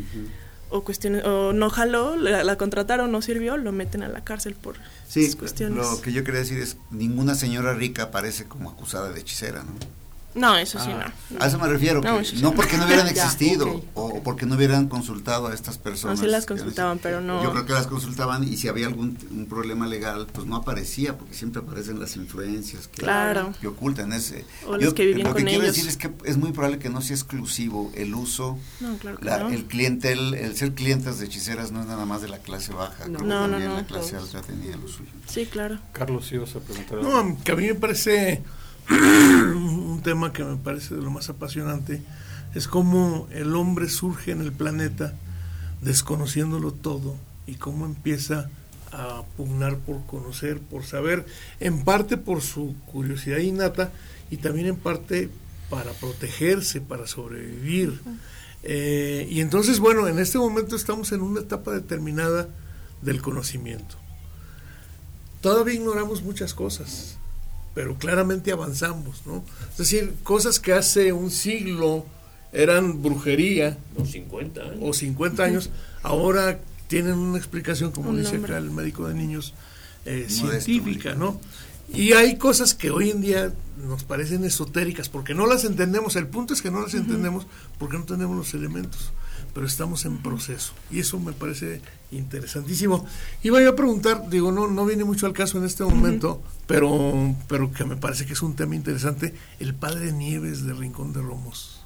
o cuestiones o no jaló, la, contrataron, no sirvió, lo meten a la cárcel por sí, cuestiones. Lo que yo quería decir es ninguna señora rica aparece como acusada de hechicera, ¿no? No, eso sí ah, no. A eso me refiero, no, porque no hubieran [LAUGHS] existido o porque no hubieran consultado a estas personas. No, sí las consultaban, pero no. Yo creo que las consultaban y si había algún un problema legal, pues no aparecía, porque siempre aparecen las influencias que, que ocultan ese. O los que vivían lo que quiero decir es que es muy probable que no sea exclusivo el uso, el clientel, el ser clientes de hechiceras no es nada más de la clase baja, no, creo no, también la clase alta tenía lo suyo. Sí, claro. Carlos, sí vas a preguntar. No, que a mí me parece un tema que me parece de lo más apasionante es cómo el hombre surge en el planeta desconociéndolo todo y cómo empieza a pugnar por conocer, por saber, en parte por su curiosidad innata y también en parte para protegerse, para sobrevivir. Eh, y entonces, bueno, en este momento estamos en una etapa determinada del conocimiento. Todavía ignoramos muchas cosas pero claramente avanzamos, ¿no? Es decir, cosas que hace un siglo eran brujería. O 50 años. O 50 años, [LAUGHS] ahora tienen una explicación, como dice acá el médico de niños, eh, científica, ¿no? Y hay cosas que hoy en día nos parecen esotéricas porque no las entendemos. El punto es que no las entendemos porque no tenemos los elementos pero estamos en proceso y eso me parece interesantísimo. Iba yo a preguntar, digo, no, no viene mucho al caso en este momento, pero, pero que me parece que es un tema interesante, el padre Nieves de Rincón de Romos.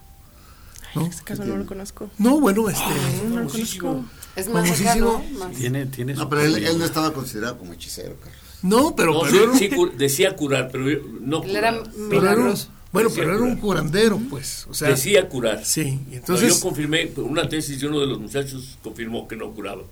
¿no? En este caso no lo conozco. No, bueno, este. no lo conozco. Es más cercano, Tiene, tiene no, pero él, no estaba considerado como hechicero, Carlos. No, pero. sí, decía curar, pero no. Él era milagroso. Bueno, pero era un curandero, pues. O sea, Decía curar. Sí, entonces. yo confirmé, una tesis de uno de los muchachos confirmó que no curaba.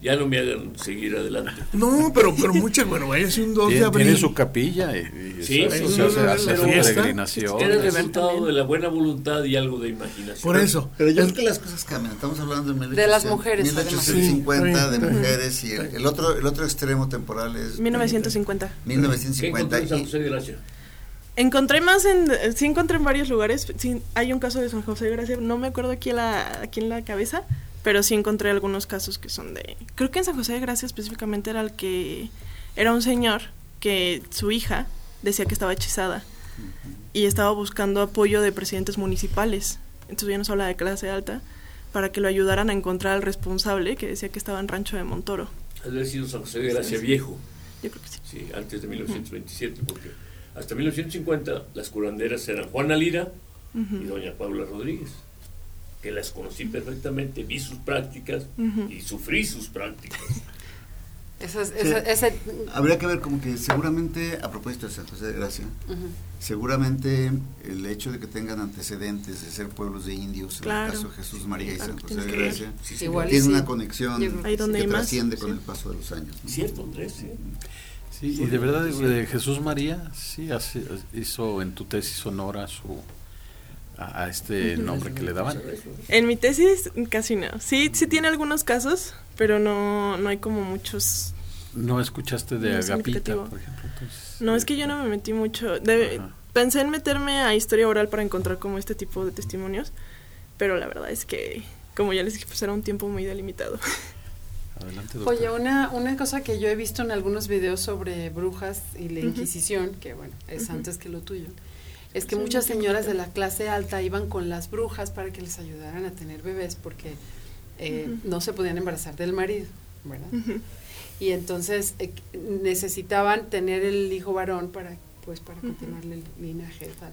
Ya no me hagan seguir adelante. No, pero, pero muchas, bueno, vaya un 2 de abril. Tiene su capilla y, sí, eso, se hace, hace peregrinación. Era el resultado de la buena voluntad y algo de imaginación. Por eso. Pero yo creo que las cosas cambian. Estamos hablando de, de las mujeres. 1850, de mujeres, y el, otro, el otro extremo temporal es. 1950. 1950. ¿Qué José de Gracia? Encontré más en. Sí, encontré en varios lugares. Sí, hay un caso de San José de Gracia, no me acuerdo aquí en, la, aquí en la cabeza, pero sí encontré algunos casos que son de. Creo que en San José de Gracia específicamente era el que. Era un señor que su hija decía que estaba hechizada y estaba buscando apoyo de presidentes municipales. Entonces ya nos habla de clase alta para que lo ayudaran a encontrar al responsable que decía que estaba en Rancho de Montoro. Ha sido San José de Gracia viejo. Yo creo que sí. Sí, antes de 1927, porque hasta 1950 las curanderas eran Juana Lira y doña Paula Rodríguez, que las conocí perfectamente, vi sus prácticas y sufrí sus prácticas. [LAUGHS] Habría que ver como que seguramente, a propósito de San José de Gracia, seguramente el hecho de que tengan antecedentes de ser pueblos de indios, en el caso de Jesús María y San José de Gracia, tiene una conexión que trasciende con el paso de los años. Cierto, Andrés. Sí, y de verdad de, Jesús María sí hace, hizo en tu tesis honor a su a, este nombre que le daban. En mi tesis casi no. Sí, sí tiene algunos casos, pero no no hay como muchos. No escuchaste de Agapita, por ejemplo. no, es que yo no me metí mucho. pensé en meterme a historia oral para encontrar como este tipo de testimonios, pero la verdad es que como ya les dije, pues era un tiempo muy delimitado. [LAUGHS] Oye, una, una cosa que yo he visto en algunos videos sobre brujas y la Inquisición, que bueno, es antes que lo tuyo, es que muchas señoras de la clase alta iban con las brujas para que les ayudaran a tener bebés porque eh, no se podían embarazar del marido, ¿verdad? Y entonces eh, necesitaban tener el hijo varón para pues para continuarle el linaje tal.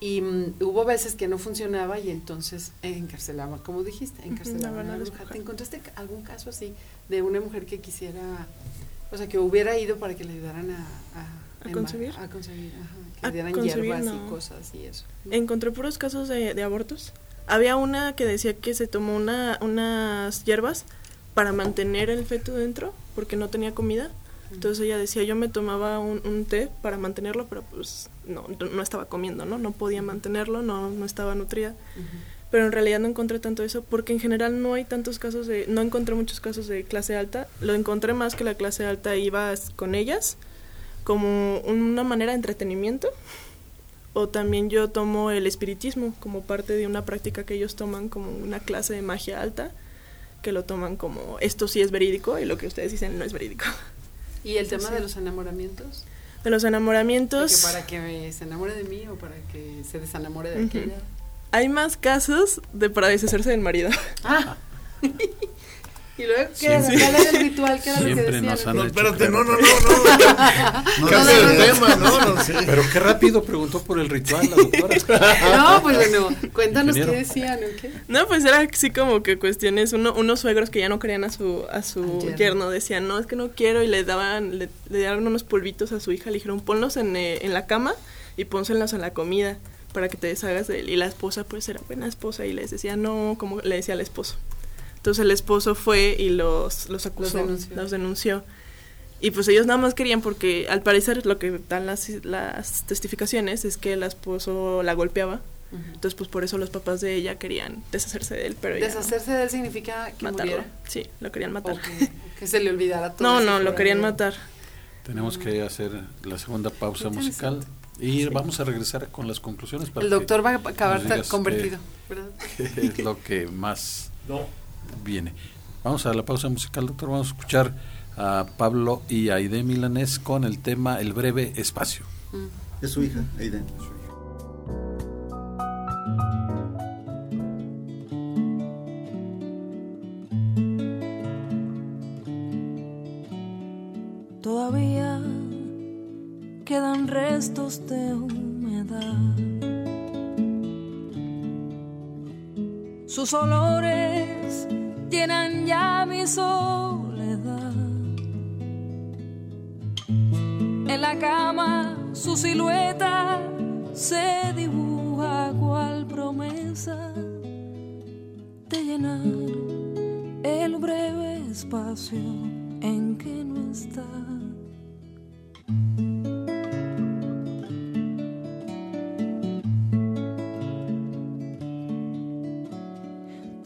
Y mm, hubo veces que no funcionaba y entonces encarcelaba, como dijiste, encarcelaba a la bruja. ¿Te encontraste algún caso así de una mujer que quisiera, o sea, que hubiera ido para que le ayudaran a, a, concebir? A concebir, que dieran hierbas y cosas y eso. Encontré puros casos de, de, abortos. Había una que decía que se tomó una, unas hierbas para mantener el feto dentro porque no tenía comida entonces ella decía, yo me tomaba un, té para mantenerlo, pero pues no, no estaba comiendo, ¿no? No podía mantenerlo, no, no estaba nutrida. Pero en realidad no encontré tanto eso, porque en general no hay tantos casos de, no encontré muchos casos de clase alta. Lo encontré más que la clase alta iba con ellas como una manera de entretenimiento. O también yo tomo el espiritismo como parte de una práctica que ellos toman como una clase de magia alta que lo toman como esto sí es verídico y lo que ustedes dicen no es verídico. [LAUGHS] ¿Y el tema de los enamoramientos? De los enamoramientos. que para que se enamore de mí o para que se desenamore de aquella. Hay más casos de para deshacerse del marido. Ah. [LAUGHS] Y luego, ¿qué era? ¿Cuál era el ritual? ¿Qué era lo que Siempre decían? nos han No, hecho espérate, creer no, no, no, no. [LAUGHS] Cambia el tema, no, no, sí. Pero qué rápido preguntó por el ritual la doctora. [LAUGHS] No, pues bueno, cuéntanos qué decían o qué. No, pues era así como que cuestiones, uno, unos suegros que ya no querían a su, a su yerno. yerno. decían, no, es que no quiero, y le daban, le, le daban unos polvitos a su hija, le dijeron, ponlos en, eh, en la cama y pónselos en la comida para que te deshagas de él. Y la esposa, pues, era buena esposa y les decía, no, como le decía al esposo. Entonces el esposo fue y los, los acusó, Los los denunció. denunció. Y pues ellos nada más querían porque al parecer lo que dan las, las testificaciones es que el esposo la golpeaba. Entonces pues por eso los papás de ella querían deshacerse de él, pero ella no. Deshacerse de él significa que matarlo. muriera. Sí, lo querían matar. O que, que se le olvidara todo. No, no, lo querían matar. Tenemos que hacer la segunda pausa musical y vamos a regresar con las conclusiones. para El doctor va a acabar convertido, ¿verdad? [LAUGHS] qué es lo que más No. Viene. Vamos a la pausa musical, doctor. Vamos a escuchar a Pablo y Aide Milanés con el tema El breve espacio. Es su hija, Aiden. Todavía quedan restos de humedad. Sus olores llenan ya mi soledad. En la cama su silueta se dibuja cual promesa de llenar el breve espacio en que no está.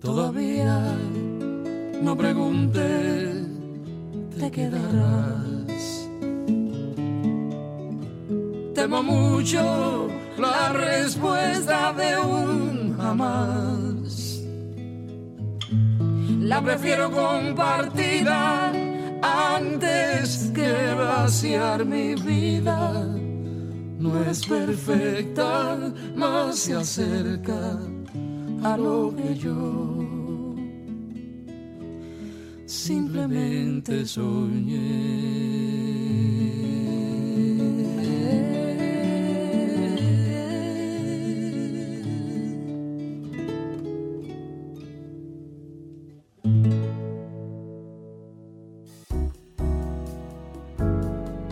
Todavía no pregunte, te quedarás. Temo mucho la respuesta de un jamás. La prefiero compartida antes que vaciar mi vida. No es perfecta, más se acerca a lo que yo simplemente soñé.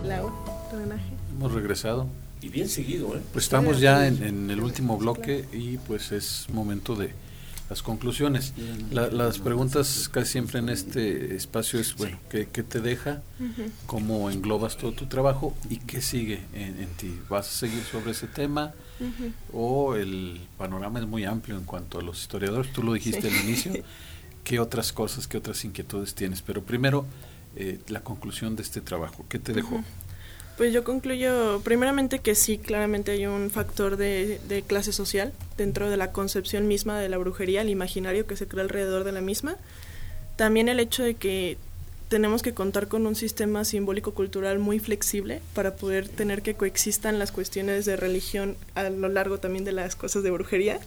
Lau, drenaje. Hemos regresado. Y bien seguido, ¿eh? Pues estamos ya en, en el último bloque y pues es momento de las conclusiones. La- las preguntas casi siempre en este espacio es, bueno, ¿qué, qué te deja? ¿Cómo englobas todo tu trabajo? ¿Y qué sigue en, en ti? ¿Vas a seguir sobre ese tema? ¿O el panorama es muy amplio en cuanto a los historiadores? Tú lo dijiste Sí. al inicio. [LAUGHS] ¿Qué otras cosas, qué otras inquietudes tienes? Pero primero, eh, la conclusión de este trabajo. ¿Qué te dejó? Pues yo concluyo primeramente que sí, claramente hay un factor de, clase social dentro de la concepción misma de la brujería, el imaginario que se crea alrededor de la misma. También el hecho de que tenemos que contar con un sistema simbólico cultural muy flexible para poder tener que coexistan las cuestiones de religión a lo largo también de las cosas de brujería.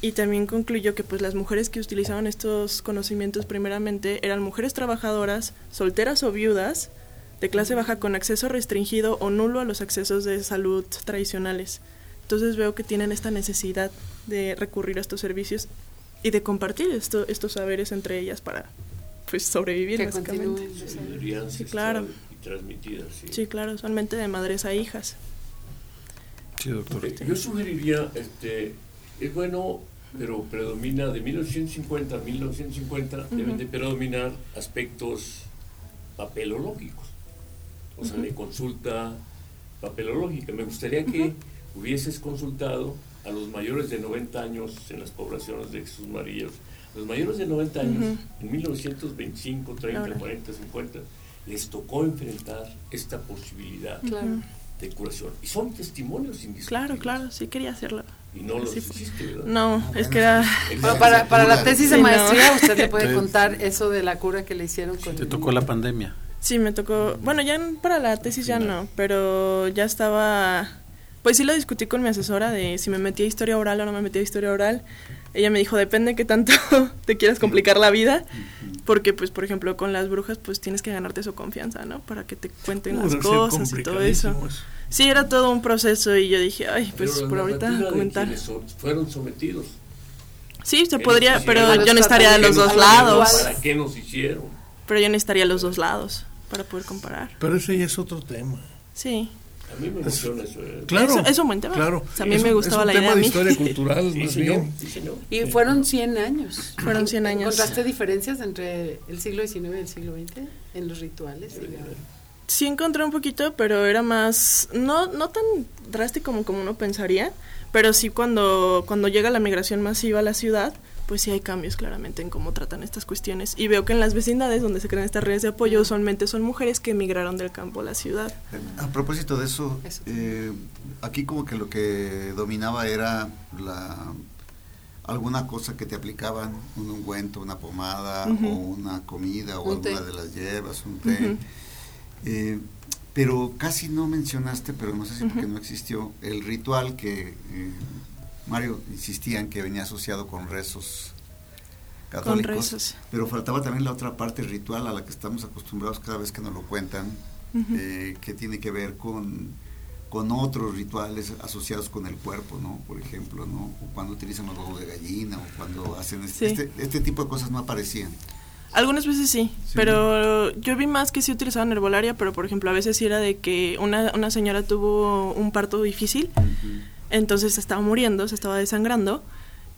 Y también concluyó que pues las mujeres que utilizaban estos conocimientos primeramente eran mujeres trabajadoras, solteras o viudas, de clase baja con acceso restringido o nulo a los accesos de salud tradicionales. Entonces veo que tienen esta necesidad de recurrir a estos servicios y de compartir esto, estos saberes entre ellas para pues sobrevivir básicamente. Sí, claro. Y transmitidas, sí. sí. claro, usualmente de madres a hijas. Sí, doctor. Yo sugeriría, este, es bueno, pero predomina de 1950 a 1950 deben de predominar aspectos papelológicos, o sea, de consulta papelológica. Me gustaría que hubieses consultado a los mayores de 90 años en las poblaciones de Jesús María. Los mayores de 90 años, en 1925, 30, 40, 50, les tocó enfrentar esta posibilidad de curación. Y son testimonios indiscutibles. Claro, claro, sí quería hacerlo. Y no los hiciste, ¿verdad? No, es que era... para, para la tesis de maestría, usted le puede [LAUGHS] contar eso de la cura que le hicieron con... ¿Te tocó la pandemia? Sí, me tocó... Bueno, ya para la tesis ya no, pero ya estaba pues sí lo discutí con mi asesora de si me metía historia oral o no me metía historia oral. Ella me dijo, depende qué tanto [LAUGHS] te quieras complicar la vida, porque pues por ejemplo con las brujas pues tienes que ganarte su confianza, ¿no? Para que te cuenten las cosas y todo eso. Sí, era todo un proceso y yo dije, ay, pues por ahorita comentar. fueron sometidos. Sí, se podría, pero yo no estaría de los dos lados. ¿Para qué nos hicieron? Pero yo no estaría de los dos lados para poder comparar. Pero ese ya es otro tema. Sí. A mí me emociona eso. Eh. Claro. Es, un buen tema. Claro. a mí me gustaba la idea. de historia [LAUGHS] cultural, sí, más señor, bien. Sí, señor. Y fueron 100 años. Fueron 100 años. ¿Encontraste diferencias entre el siglo XIX y el siglo XX en los rituales? La... Sí encontré un poquito, pero era más, no, no tan drástico como, como uno pensaría, pero sí cuando, cuando llega la migración masiva a la ciudad, pues sí hay cambios claramente en cómo tratan estas cuestiones. Y veo que en las vecindades donde se crean estas redes de apoyo usualmente son mujeres que emigraron del campo a la ciudad. A propósito de eso, eh, aquí como que lo que dominaba era la alguna cosa que te aplicaban, un ungüento, una pomada o una comida o alguna de las hierbas, un té. Eh, pero casi no mencionaste, pero no sé si porque no existió, el ritual que... Eh, Mario insistía en que venía asociado con rezos católicos, pero faltaba también la otra parte ritual a la que estamos acostumbrados cada vez que nos lo cuentan, eh, que tiene que ver con, con otros rituales asociados con el cuerpo, ¿no? Por ejemplo, ¿no? O cuando utilizan los huevos de gallina, o cuando hacen este, este, este, tipo de cosas no aparecían. Algunas veces sí, pero yo vi más que sí utilizaban herbolaria, pero por ejemplo a veces sí era de que una, una señora tuvo un parto difícil, entonces se estaba muriendo, se estaba desangrando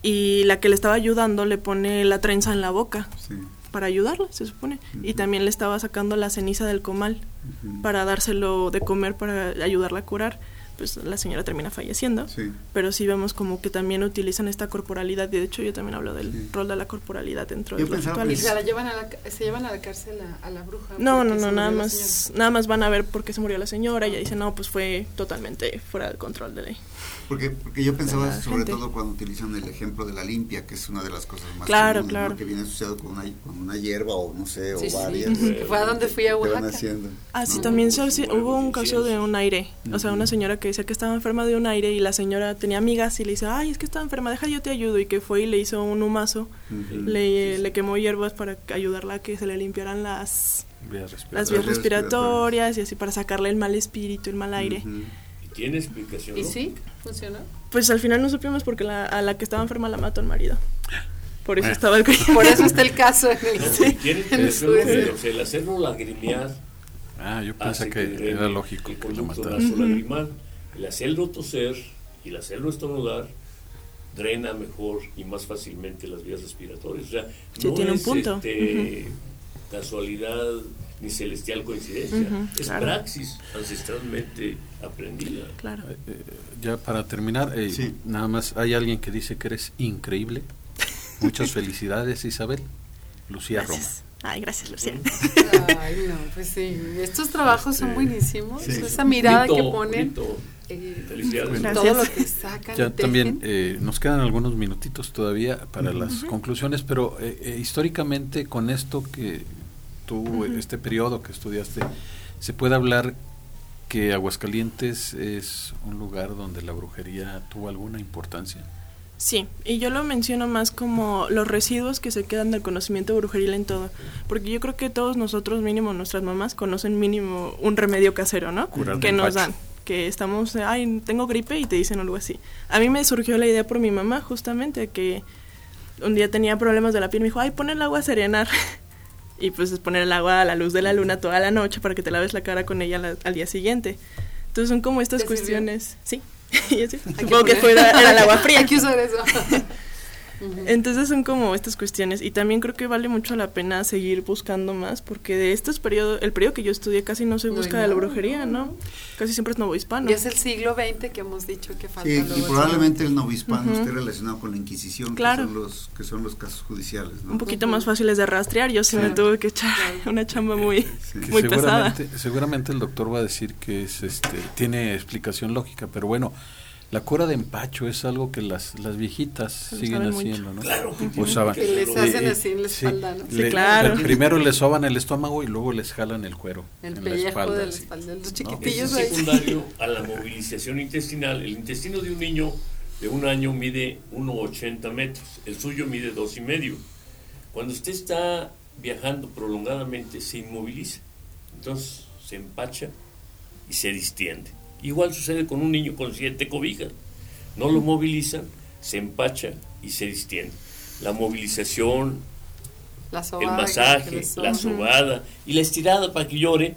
y la que le estaba ayudando le pone la trenza en la boca para ayudarla, se supone. Y también le estaba sacando la ceniza del comal para dárselo de comer para ayudarla a curar pues la señora termina falleciendo. Pero sí vemos como que también utilizan esta corporalidad, y de hecho yo también hablo del rol de la corporalidad dentro de los rituales. ¿Y se, la llevan a la, se llevan a la cárcel a, la bruja? No, no, no, nada más, nada más van a ver por qué se murió la señora y ella dice, no, pues fue totalmente fuera del control de ley. Porque, porque yo pensaba sobre todo cuando utilizan el ejemplo de la limpia, que es una de las cosas más claro, comunes, claro. que viene asociado con una, con una hierba o no sé, sí, o varias. Sí. fue a donde fui a Oaxaca. Ah, sí, también se, hubo un caso de un aire, o sea, una señora que decía que estaba enferma de un aire y la señora tenía amigas y le dice, ay, es que estaba enferma, deja yo te ayudo, y que fue y le hizo un humazo, le, le quemó hierbas para ayudarla a que se le limpiaran las vías las vías respiratorias. Y así para sacarle el mal espíritu, el mal aire. ¿Tiene explicación? ¿Y sí? ¿Funcionó? Pues al final no supimos porque la, a la que estaba enferma la mató el marido. Por eso estaba el Por eso está el caso en el, no, sí, tiene explicación, o sea, el hacerlo lagrimear. Ah, yo pensé que, que era lógico el que la matara. lagrimal, el hacerlo toser y el hacerlo estornudar drena mejor y más fácilmente las vías respiratorias. O sea, sí, no tiene es un punto. Este, casualidad ni celestial coincidencia. es praxis ancestralmente aprendida. Claro. Eh, eh, ya para terminar, eh, nada más hay alguien que dice que eres increíble. Muchas [LAUGHS] felicidades, Isabel. Lucía gracias. Roma. Ay, gracias, Lucía. Ay, no, pues sí. Estos trabajos son buenísimos. Esa mirada que ponen. Felicidades. todo lo que sacan. Ya también eh, nos quedan algunos minutitos todavía para las conclusiones, pero eh, históricamente con esto que tú, este periodo que estudiaste, ¿se puede hablar que Aguascalientes es un lugar donde la brujería tuvo alguna importancia? Sí, y yo lo menciono más como los residuos que se quedan del conocimiento brujeril en todo, porque yo creo que todos nosotros, mínimo nuestras mamás, conocen mínimo un remedio casero, ¿no? que nos dan, que estamos, ay, tengo gripe y te dicen algo así. A mí me surgió la idea por mi mamá, justamente, que un día tenía problemas de la piel, me dijo, ay, pon el agua a serenar. [LAUGHS] y pues es poner el agua a la luz de la luna toda la noche para que te laves la cara con ella al día siguiente. Entonces son como estas cuestiones, sí. [LAUGHS] y así, supongo que era el agua fría. [LAUGHS] Hay que usar eso. [LAUGHS] Entonces son como estas cuestiones y también creo que vale mucho la pena seguir buscando más porque de estos periodos, el periodo que yo estudié casi no se busca de la brujería, ¿no? Casi siempre es novohispano. Y es el siglo XX que hemos dicho que falta. Sí, y probablemente el novohispano esté relacionado con la Inquisición, claro. que, son los, que son los casos judiciales. Un poquito más fáciles de rastrear, yo sí, me tuve que echar [LAUGHS] una chamba muy, muy pesada. Seguramente el doctor va a decir que es, este, tiene explicación lógica, pero bueno, la cura de empacho es algo que las, las viejitas siguen haciendo, ¿no? Claro. Usaban, que les hacen así en la espalda, ¿no? Sí, claro. primero les soban el estómago y luego les jalan el cuero. El en pellejo la espalda, de la espalda, los chiquitillos. Es secundario a la movilización intestinal. El intestino de un niño de un año mide 1,80 metros. El suyo mide dos y medio. Cuando usted está viajando prolongadamente, se inmoviliza. Entonces se empacha y se distiende. Igual sucede con un niño con siete cobijas. No lo movilizan, se empacha y se distiende. La movilización, el masaje, la sobada y la estirada para que llore.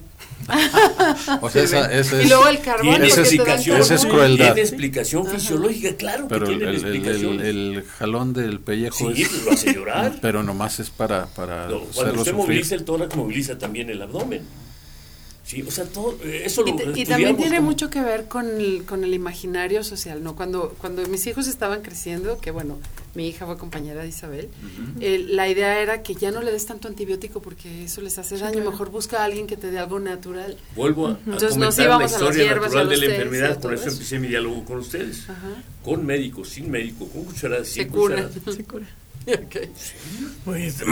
[LAUGHS] o sea, esa, esa y luego el carbón. Tiene explicación, esa es crueldad. Tiene explicación fisiológica, claro. Pero que tiene el, el, el, jalón del pellejo sí, es, pues lo hace llorar. [LAUGHS] Pero nomás es para, para no, Cuando usted moviliza el tórax, moviliza también el abdomen. Sí, o sea, todo eh, eso lo Y, y también tiene mucho que ver con el, con el imaginario social, ¿no? Cuando, cuando mis hijos estaban creciendo, que bueno, mi hija fue compañera de Isabel, eh, la idea era que ya no le des tanto antibiótico porque eso les hace daño, mejor busca a alguien que te dé algo natural. Vuelvo a, a Entonces nos íbamos la historia a las natural de la enfermedad, por eso empecé mi diálogo con ustedes. Con médicos, sin médico, con cucharadas, sin cucharadas. [LAUGHS] Se cura. [LAUGHS] okay. sí.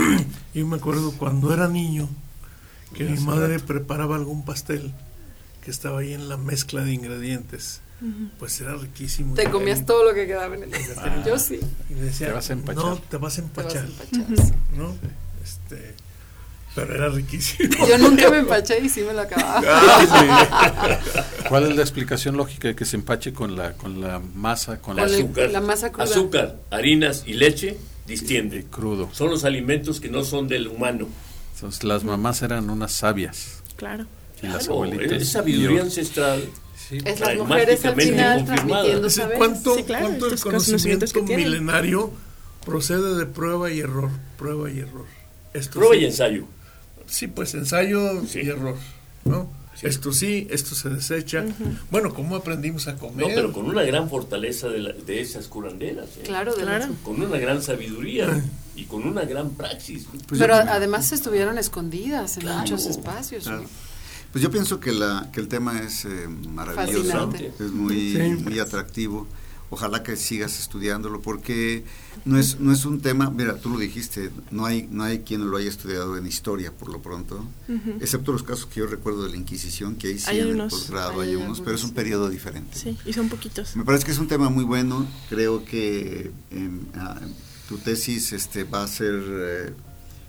[CLEARS THROAT] yo me acuerdo cuando era niño, que mi madre preparaba algún pastel que estaba ahí en la mezcla de ingredientes. Pues era riquísimo. Te comías todo lo que quedaba en el pastel. Ah, Yo sí. Y decía, te vas a empachar. No, te vas a empachar. ¿No? Este, pero era riquísimo. [LAUGHS] Yo nunca me empaché y sí me lo acababa. [LAUGHS] Ah, [LAUGHS] ¿Cuál es la explicación lógica de que se empache con la con la masa, con, con la azúcar? La masa cruda. Azúcar, harinas y leche distiende. crudo. Son los alimentos que no son del humano. Entonces, las mamás eran unas sabias. Claro. Y las Claro, abuelitas. es sabiduría ancestral. Sí, Es las mujeres al final transmitiendo saberes. ¿Cuánto, Sí, claro, cuánto el conocimiento milenario procede de prueba y error? Prueba y error. Esto Prueba sí. y ensayo. Sí, pues ensayo Sí. y error, ¿no? Sí. Esto sí, esto se desecha. Bueno, ¿cómo aprendimos a comer? No, pero con una gran fortaleza de, la- de esas curanderas. ¿eh? Claro, de Claro. Con una gran sabiduría [LAUGHS] y con una gran praxis. Pues Pero además estuvieron escondidas en Claro. muchos espacios. Claro. Pues yo pienso que, la, que el tema es eh, maravilloso, Fascinante. es muy, Sí. muy atractivo. Ojalá que sigas estudiándolo porque no es, no es un tema, mira, tú lo dijiste, no hay, no hay quien lo haya estudiado en historia por lo pronto, excepto los casos que yo recuerdo de la Inquisición, que ahí sí Hay en unos. el posgrado Hay hay unos, pero es un periodo diferente. Sí, y son poquitos. Me parece que es un tema muy bueno. Creo que em, ah, tu tesis este, va a ser, eh,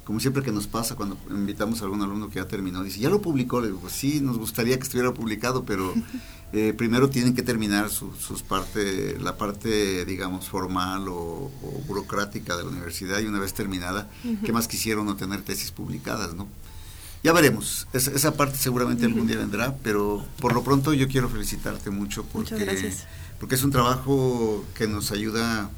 como siempre que nos pasa cuando invitamos a algún alumno que ya terminó, dice, ya lo publicó. Le digo, "Pues sí, nos gustaría que estuviera publicado, pero [LAUGHS] eh, primero tienen que terminar su- sus parte, la parte, digamos, formal o, o burocrática de la universidad y una vez terminada, ¿qué más quisieron no tener tesis publicadas, no? Ya veremos, Es- esa parte seguramente algún día [LAUGHS] vendrá, pero por lo pronto yo quiero felicitarte mucho porque, porque es un trabajo que nos ayuda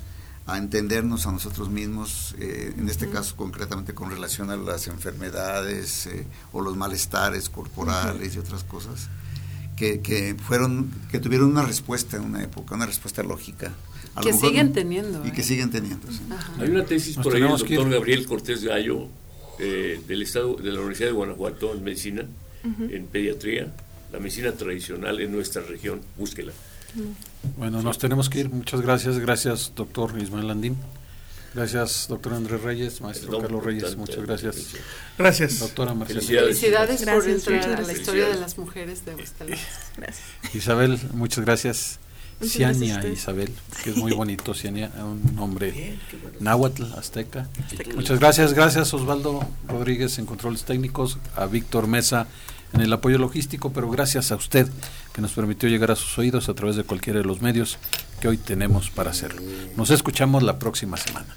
a entendernos a nosotros mismos, eh, en este caso concretamente con relación a las enfermedades eh, o los malestares corporales y otras cosas, que, que fueron, que tuvieron una respuesta en una época, una respuesta lógica. A Que siguen teniendo. Y ¿eh? que siguen teniendo. sí. Hay una tesis Nos por ahí del doctor Gabriel Cortés Gallo eh, del estado de la Universidad de Guanajuato en medicina, en pediatría, la medicina tradicional en nuestra región. Búsquela. Bueno, nos tenemos que ir. Muchas gracias. Gracias, doctor Ismael Landín. Gracias, doctor Andrés Reyes, maestro Carlos Reyes, muchas gracias. Gracias. Doctora Marcela. Felicidades, por Gracias, entrar a la historia de las mujeres de. Gracias. Isabel, muchas gracias. Ciania. Isabel, que es muy [LAUGHS] bonito, Ciania, un nombre náhuatl, azteca. Muchas gracias, gracias Osvaldo Rodríguez en controles técnicos, a Víctor Mesa en el apoyo logístico, pero gracias a usted que nos permitió llegar a sus oídos a través de cualquiera de los medios que hoy tenemos para hacerlo. Nos escuchamos la próxima semana.